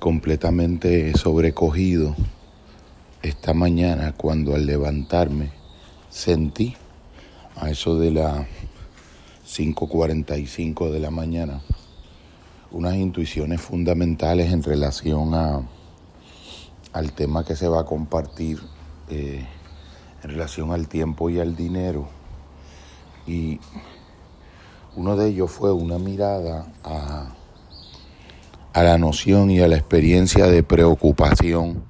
completamente sobrecogido esta mañana cuando al levantarme sentí a eso de las 5.45 de la mañana unas intuiciones fundamentales en relación a, al tema que se va a compartir eh, en relación al tiempo y al dinero. Y uno de ellos fue una mirada a, a la noción y a la experiencia de preocupación,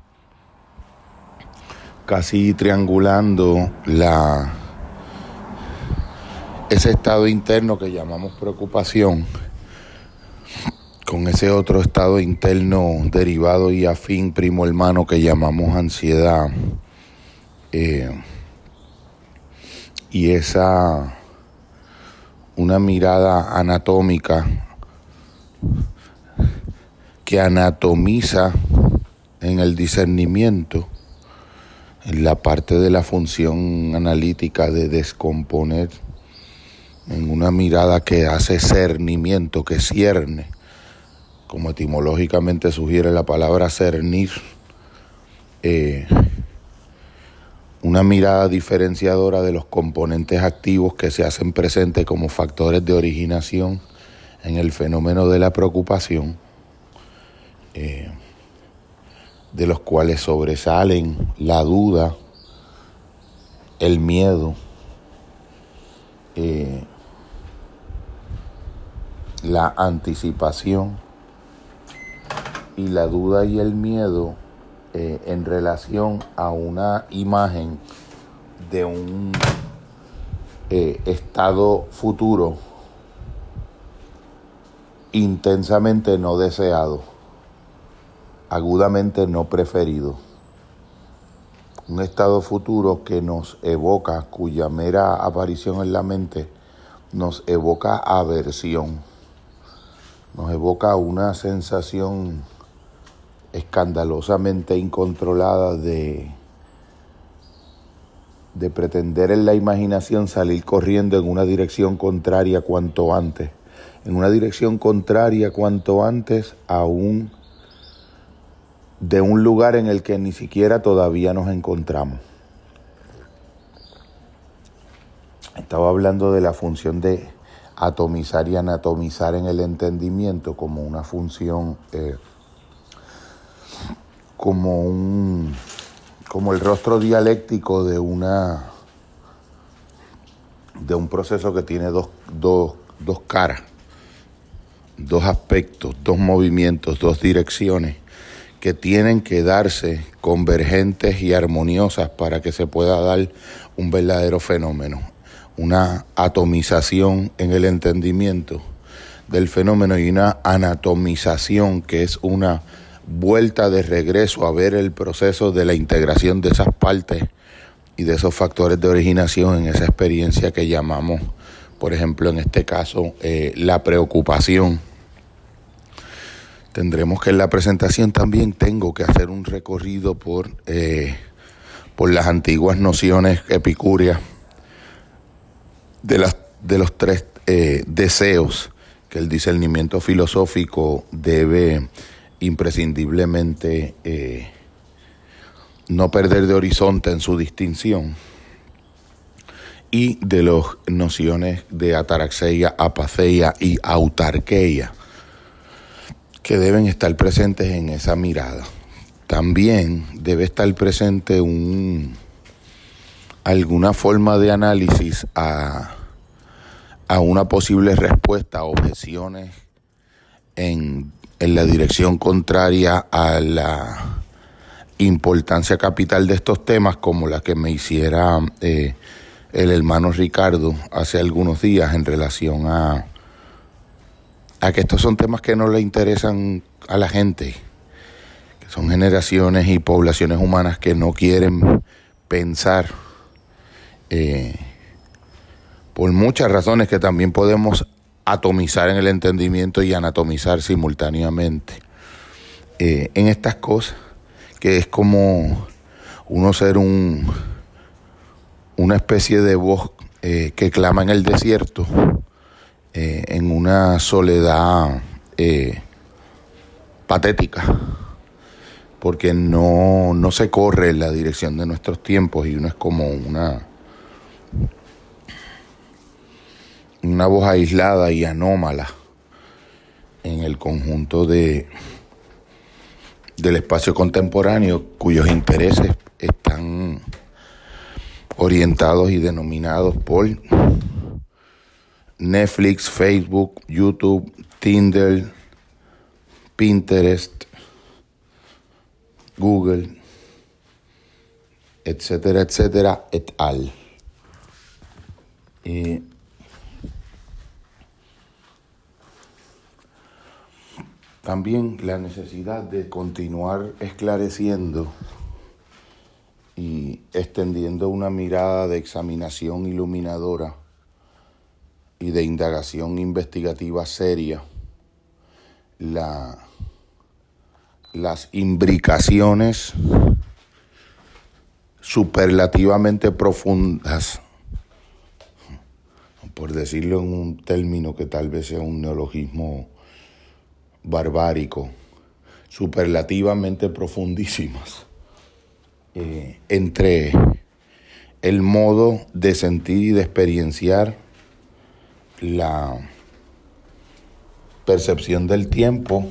casi triangulando la, ese estado interno que llamamos preocupación con ese otro estado interno derivado y afín, primo hermano, que llamamos ansiedad. Eh, y esa, una mirada anatómica que anatomiza en el discernimiento, en la parte de la función analítica de descomponer, en una mirada que hace cernimiento, que cierne como etimológicamente sugiere la palabra cernir, eh, una mirada diferenciadora de los componentes activos que se hacen presentes como factores de originación en el fenómeno de la preocupación, eh, de los cuales sobresalen la duda, el miedo, eh, la anticipación, y la duda y el miedo eh, en relación a una imagen de un estado futuro intensamente no deseado, agudamente no preferido. Un estado futuro que nos evoca, cuya mera aparición en la mente nos evoca aversión, nos evoca una sensación escandalosamente incontrolada de, de pretender en la imaginación salir corriendo en una dirección contraria cuanto antes, en una dirección contraria cuanto antes a un de un lugar en el que ni siquiera todavía nos encontramos. Estaba hablando de la función de atomizar y anatomizar en el entendimiento como una función eh, como un como el rostro dialéctico de una de un proceso que tiene dos, dos, dos caras, dos aspectos, dos movimientos, dos direcciones que tienen que darse convergentes y armoniosas para que se pueda dar un verdadero fenómeno, una atomización en el entendimiento del fenómeno y una anatomización que es una vuelta de regreso a ver el proceso de la integración de esas partes y de esos factores de originación en esa experiencia que llamamos, por ejemplo, en este caso, eh, la preocupación. Tendremos que en la presentación también tengo que hacer un recorrido por, eh, por las antiguas nociones epicúreas de, las, de los tres eh, deseos que el discernimiento filosófico debe imprescindiblemente eh, no perder de horizonte en su distinción y de las nociones de ataraxia, apaceia y autarqueia que deben estar presentes en esa mirada. También debe estar presente un, alguna forma de análisis a, a una posible respuesta a objeciones en en la dirección contraria a la importancia capital de estos temas, como la que me hiciera eh, el hermano Ricardo hace algunos días en relación a, a que estos son temas que no le interesan a la gente, que son generaciones y poblaciones humanas que no quieren pensar. Eh, por muchas razones que también podemos atomizar en el entendimiento y anatomizar simultáneamente eh, en estas cosas, que es como uno ser un, una especie de voz eh, que clama en el desierto, eh, en una soledad patética. porque no, no se corre en la dirección de nuestros tiempos y uno es como una, una voz aislada y anómala en el conjunto de, del espacio contemporáneo cuyos intereses están orientados y denominados por Netflix, Facebook, YouTube, Tinder, Pinterest, Google, etcétera, etcétera, et al. también la necesidad de continuar esclareciendo y extendiendo una mirada de examinación iluminadora y de indagación investigativa seria la, las imbricaciones superlativamente profundas, por decirlo en un término que tal vez sea un neologismo barbárico, superlativamente profundísimas, eh, entre el modo de sentir y de experienciar la percepción del tiempo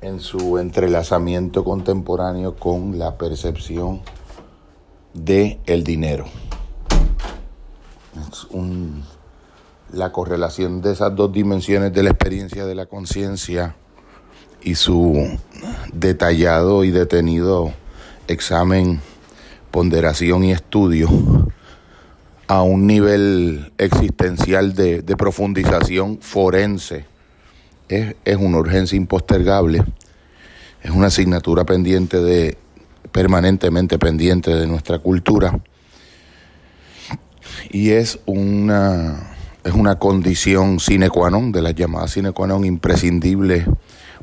en su entrelazamiento contemporáneo con la percepción de el dinero. Es la correlación de esas dos dimensiones de la experiencia de la conciencia y su detallado y detenido examen, ponderación y estudio a un nivel existencial de, profundización forense. Es, es, una urgencia impostergable, es una asignatura pendiente de, permanentemente pendiente de nuestra cultura. Y es una es una condición sine qua non, de las llamadas sine qua non imprescindible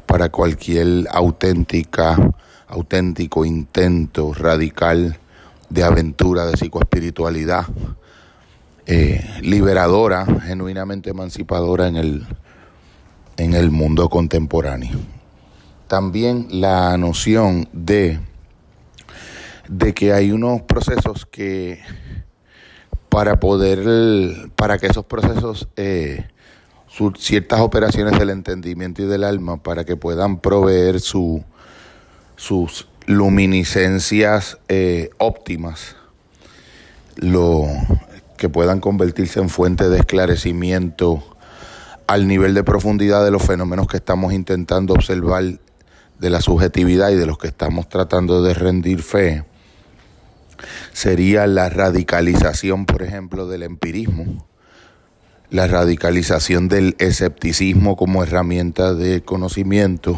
para cualquier auténtica, auténtico intento radical de aventura, de psicoespiritualidad, eh, liberadora, genuinamente emancipadora en el, en el mundo contemporáneo. También la noción de, de que hay unos procesos que para poder, para que esos procesos, eh, ciertas operaciones del entendimiento y del alma, para que puedan proveer su, sus luminiscencias eh, óptimas, lo, que puedan convertirse en fuente de esclarecimiento al nivel de profundidad de los fenómenos que estamos intentando observar de la subjetividad y de los que estamos tratando de rendir fe sería la radicalización, por ejemplo, del empirismo, la radicalización del escepticismo como herramienta de conocimiento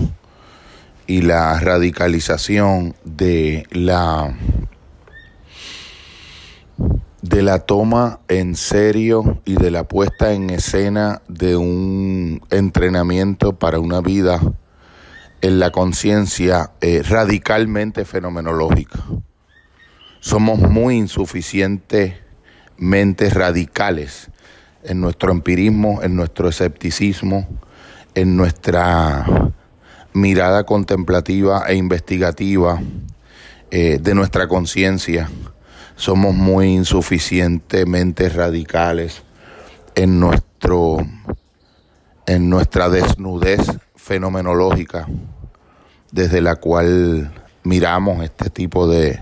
y la radicalización de la de la toma en serio y de la puesta en escena de un entrenamiento para una vida en la conciencia eh, radicalmente fenomenológica somos muy insuficientemente radicales en nuestro empirismo, en nuestro escepticismo, en nuestra mirada contemplativa e investigativa eh, de nuestra conciencia. Somos muy insuficientemente radicales en nuestro en nuestra desnudez fenomenológica desde la cual miramos este tipo de,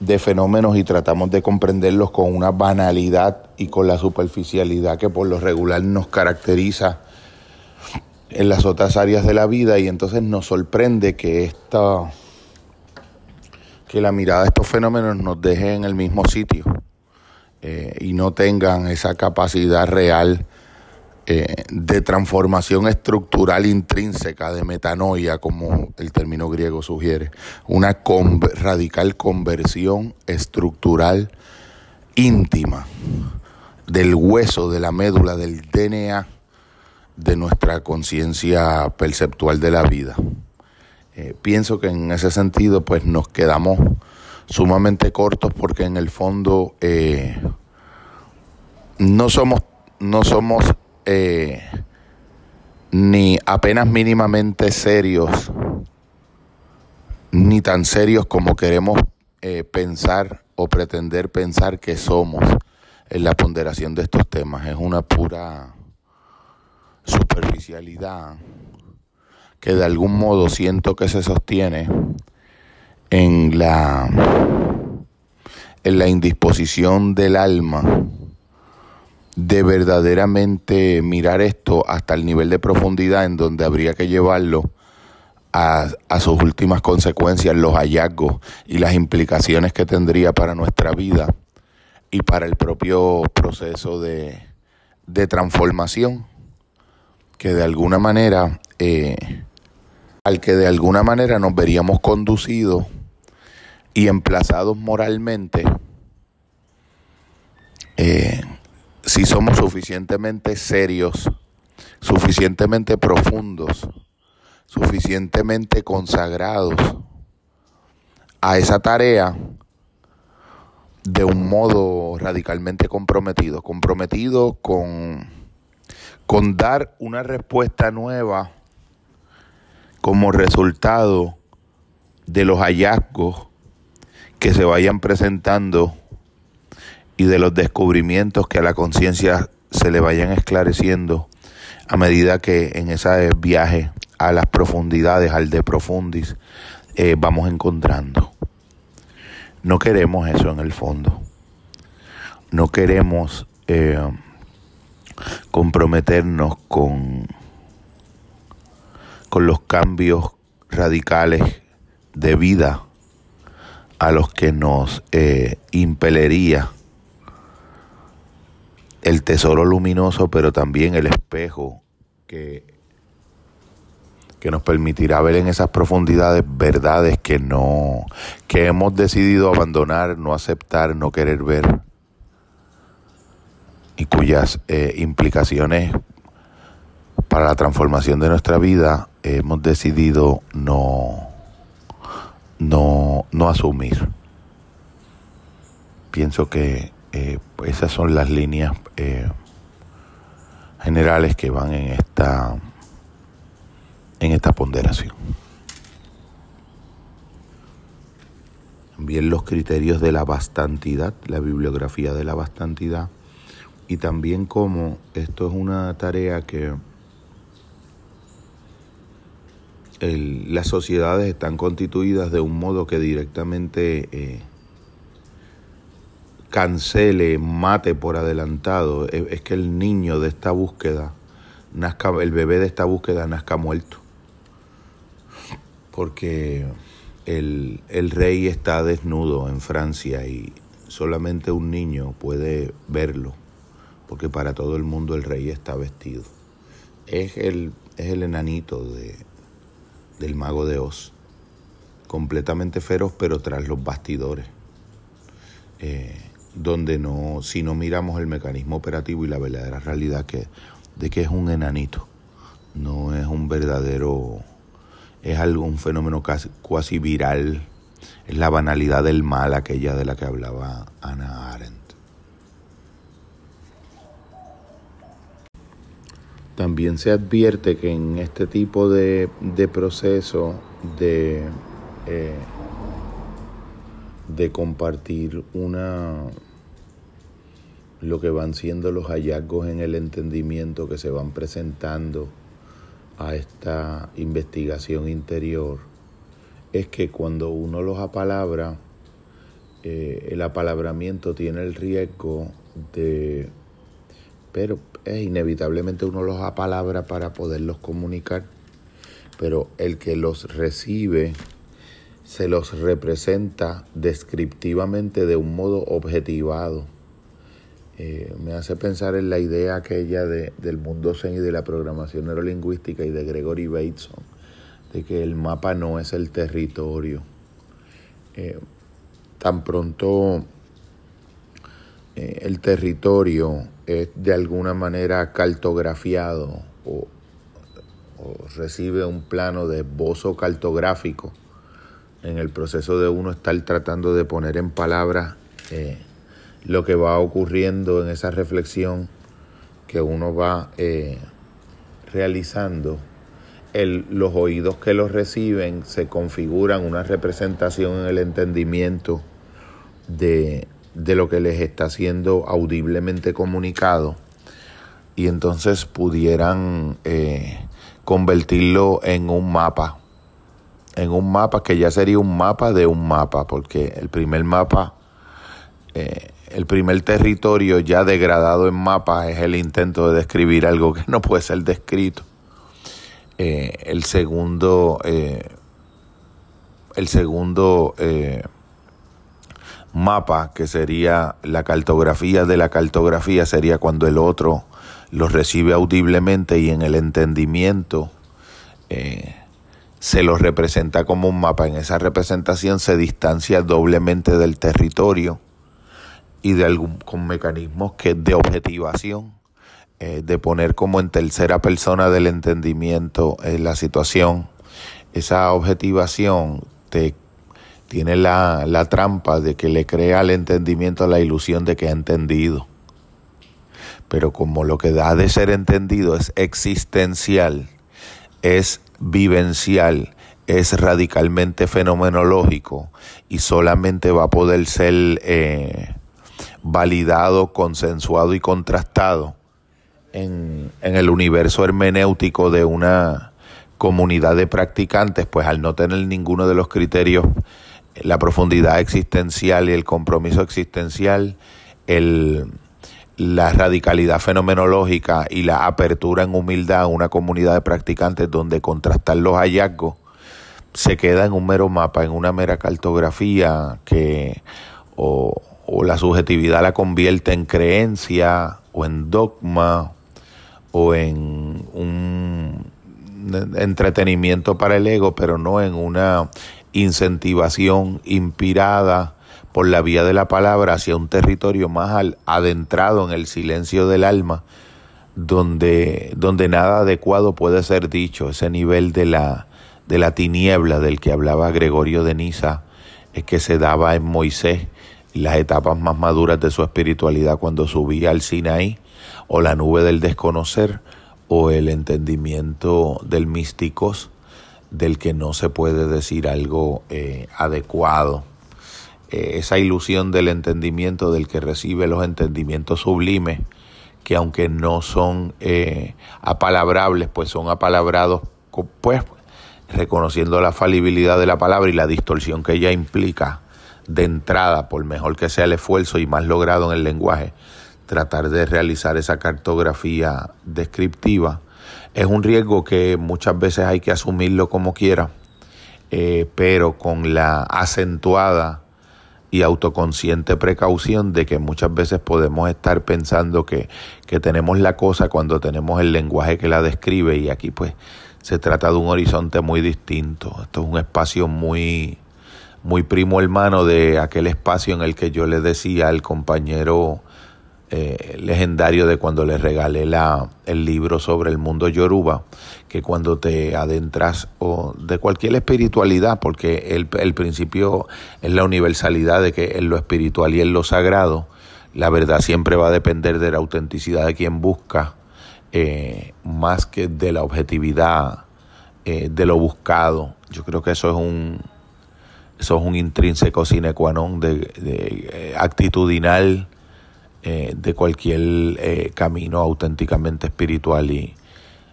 de fenómenos y tratamos de comprenderlos con una banalidad y con la superficialidad que por lo regular nos caracteriza en las otras áreas de la vida. Y entonces nos sorprende que esta que la mirada de estos fenómenos nos deje en el mismo sitio eh, y no tengan esa capacidad real eh, de transformación estructural intrínseca, de metanoia, como el término griego sugiere, una radical conversión estructural íntima del hueso, de la médula, del DNA de nuestra conciencia perceptual de la vida. Eh, pienso que en ese sentido pues nos quedamos sumamente cortos porque en el fondo eh, no somos no somos eh, ni apenas mínimamente serios ni tan serios como queremos eh, pensar o pretender pensar que somos en la ponderación de estos temas. Es una pura superficialidad que de algún modo siento que se sostiene en la en la indisposición del alma de verdaderamente mirar esto hasta el nivel de profundidad en donde habría que llevarlo a, sus últimas consecuencias, los hallazgos y las implicaciones que tendría para nuestra vida y para el propio proceso de, transformación que de alguna manera eh, al que de alguna manera nos veríamos conducidos y emplazados moralmente eh, si somos suficientemente serios, suficientemente profundos, suficientemente consagrados a esa tarea de un modo radicalmente comprometido, comprometido con, con dar una respuesta nueva como resultado de los hallazgos que se vayan presentando y de los descubrimientos que a la conciencia se le vayan esclareciendo a medida que en ese viaje a las profundidades, al de profundis, eh, vamos encontrando. No queremos eso en el fondo. No queremos eh, comprometernos con, con los cambios radicales de vida a los que nos eh, impelería el tesoro luminoso, pero también el espejo que, que nos permitirá ver en esas profundidades verdades que no, que hemos decidido abandonar, no aceptar, no querer ver y cuyas eh, implicaciones para la transformación de nuestra vida hemos decidido no, no, no asumir. Pienso que eh, esas son las líneas eh, generales que van en esta, en esta ponderación. Bien los criterios de la bastantidad, la bibliografía de la bastantidad, y también cómo esto es una tarea que las sociedades están constituidas de un modo que directamente eh, cancele, mate por adelantado, es, que el niño de esta búsqueda, nazca, el bebé de esta búsqueda nazca muerto. Porque el, el rey está desnudo en Francia y solamente un niño puede verlo, porque para todo el mundo el rey está vestido. Es el, es el enanito de, del mago de Oz, completamente feroz pero tras los bastidores. Eh, donde no, si no miramos el mecanismo operativo y la verdadera realidad que, de que es un enanito, no es un verdadero, es algún fenómeno casi, viral, es la banalidad del mal aquella de la que hablaba Ana Arendt. También se advierte que en este tipo de, de proceso de, eh, de compartir una lo que van siendo los hallazgos en el entendimiento que se van presentando a esta investigación interior es que cuando uno los apalabra, eh, el apalabramiento tiene el riesgo de, pero es inevitablemente uno los apalabra para poderlos comunicar, pero el que los recibe se los representa descriptivamente de un modo objetivado eh, me hace pensar en la idea aquella de, del mundo zen y de la programación neurolingüística y de Gregory Bateson, de que el mapa no es el territorio. Eh, tan pronto eh, el territorio es de alguna manera cartografiado o, recibe un plano de esbozo cartográfico en el proceso de uno estar tratando de poner en palabras lo que va ocurriendo en esa reflexión que uno va eh, realizando, los oídos que los reciben se configuran una representación en el entendimiento de, lo que les está siendo audiblemente comunicado y entonces pudieran eh, convertirlo en un mapa, en un mapa que ya sería un mapa de un mapa, porque el primer mapa, eh, el primer territorio ya degradado en mapa es el intento de describir algo que no puede ser descrito. Eh, el segundo, el segundo mapa, que sería la cartografía de la cartografía, sería cuando el otro lo recibe audiblemente y en el entendimiento eh, se lo representa como un mapa. En esa representación se distancia doblemente del territorio y de algún, con mecanismos que de objetivación, eh, de poner como en tercera persona del entendimiento eh, la situación. Esa objetivación te tiene la, la trampa de que le crea al entendimiento la ilusión de que ha entendido. Pero como lo que da de ser entendido es existencial, es vivencial, es radicalmente fenomenológico y solamente va a poder ser eh, validado, consensuado y contrastado en, en el universo hermenéutico de una comunidad de practicantes, pues al no tener ninguno de los criterios la profundidad existencial y el compromiso existencial, el, la radicalidad fenomenológica y la apertura en humildad a una comunidad de practicantes donde contrastar los hallazgos se queda en un mero mapa, en una mera cartografía que o, o la subjetividad la convierte en creencia o en dogma o en un entretenimiento para el ego, pero no en una incentivación inspirada por la vía de la palabra hacia un territorio más adentrado en el silencio del alma, donde, donde nada adecuado puede ser dicho, ese nivel de la, de la tiniebla del que hablaba Gregorio de Niza, es que se daba en Moisés las etapas más maduras de su espiritualidad cuando subía al Sinaí, o la nube del desconocer, o el entendimiento del místicos, del que no se puede decir algo eh, adecuado. Eh, esa ilusión del entendimiento del que recibe los entendimientos sublimes, que aunque no son eh, apalabrables, pues son apalabrados, pues reconociendo la falibilidad de la palabra y la distorsión que ella implica de entrada, por mejor que sea el esfuerzo y más logrado en el lenguaje, tratar de realizar esa cartografía descriptiva es un riesgo que muchas veces hay que asumirlo como quiera, eh, pero con la acentuada y autoconsciente precaución de que muchas veces podemos estar pensando que, que tenemos la cosa cuando tenemos el lenguaje que la describe y aquí pues se trata de un horizonte muy distinto. Esto es un espacio muy, muy primo hermano de aquel espacio en el que yo le decía al compañero eh, legendario de cuando le regalé la, el libro sobre el mundo yoruba, que cuando te adentras o de cualquier espiritualidad, porque el, el principio es la universalidad de que en lo espiritual y en lo sagrado, la verdad siempre va a depender de la autenticidad de quien busca, eh, más que de la objetividad eh, de lo buscado. Yo creo que eso es un, eso es un intrínseco sine qua non de, de actitudinal eh, de cualquier eh, camino auténticamente espiritual y,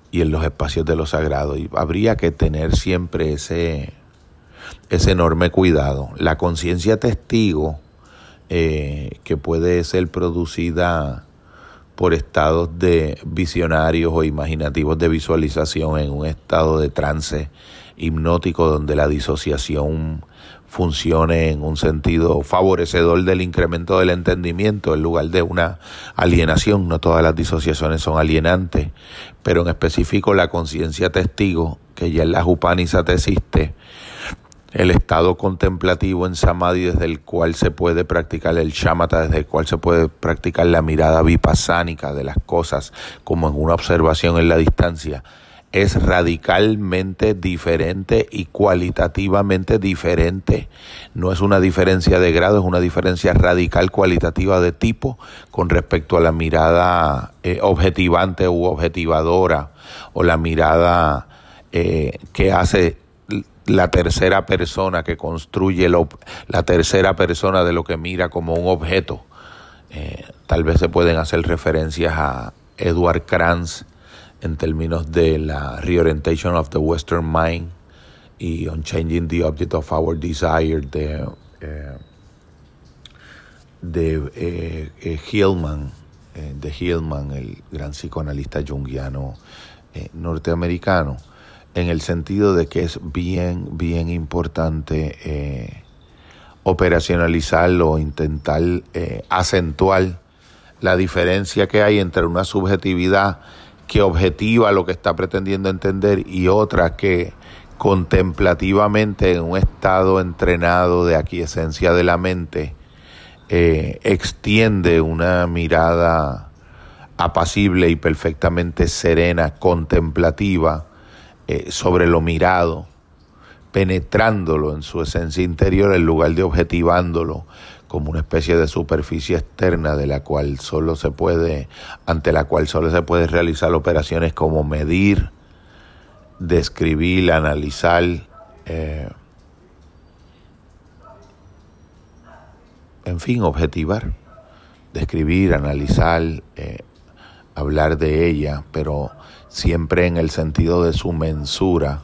y, en los espacios de lo sagrado. Y habría que tener siempre ese, ese enorme cuidado. La conciencia testigo, eh, que puede ser producida por estados de visionarios o imaginativos de visualización en un estado de trance hipnótico donde la disociación funcione en un sentido favorecedor del incremento del entendimiento en lugar de una alienación. No todas las disociaciones son alienantes, pero en específico la conciencia testigo, que ya en la Upanishat existe, el estado contemplativo en Samadhi desde el cual se puede practicar el shamatha, desde el cual se puede practicar la mirada vipassánica de las cosas como en una observación en la distancia es radicalmente diferente y cualitativamente diferente. No es una diferencia de grado, es una diferencia radical cualitativa de tipo con respecto a la mirada eh, objetivante u objetivadora o la mirada eh, que hace la tercera persona, que construye la tercera persona de lo que mira como un objeto. Eh, tal vez se pueden hacer referencias a Edward Kranz en términos de la reorientation of the Western mind y on changing the object of our desire de, eh, de eh, Hillman, de Hillman, el gran psicoanalista junguiano norteamericano en el sentido de que es bien, bien importante eh, operacionalizarlo o intentar eh, acentuar la diferencia que hay entre una subjetividad que objetiva lo que está pretendiendo entender y otra que contemplativamente en un estado entrenado de aquiescencia de la mente eh, extiende una mirada apacible y perfectamente serena, contemplativa, eh, sobre lo mirado, penetrándolo en su esencia interior en lugar de objetivándolo como una especie de superficie externa de la cual solo se puede, ante la cual solo se puede realizar operaciones como medir, describir, analizar, eh, en fin, objetivar, describir, analizar, eh, hablar de ella, pero siempre en el sentido de su mensura,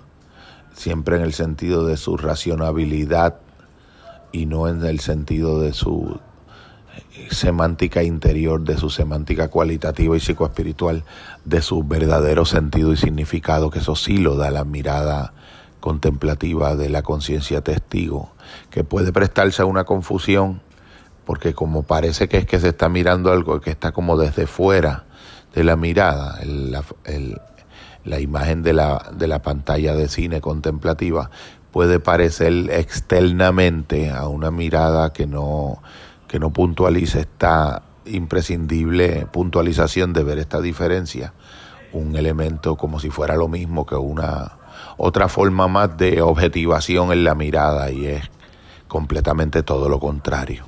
siempre en el sentido de su racionabilidad y no en el sentido de su eh, semántica interior, de su semántica cualitativa y psicoespiritual, de su verdadero sentido y significado, que eso sí lo da la mirada contemplativa de la conciencia testigo, que puede prestarse a una confusión, porque como parece que es que se está mirando algo que está como desde fuera, de la mirada, la imagen de la, de la pantalla de cine contemplativa puede parecer externamente a una mirada que no, que no puntualice esta imprescindible puntualización de ver esta diferencia, un elemento como si fuera lo mismo que una otra forma más de objetivación en la mirada y es completamente todo lo contrario.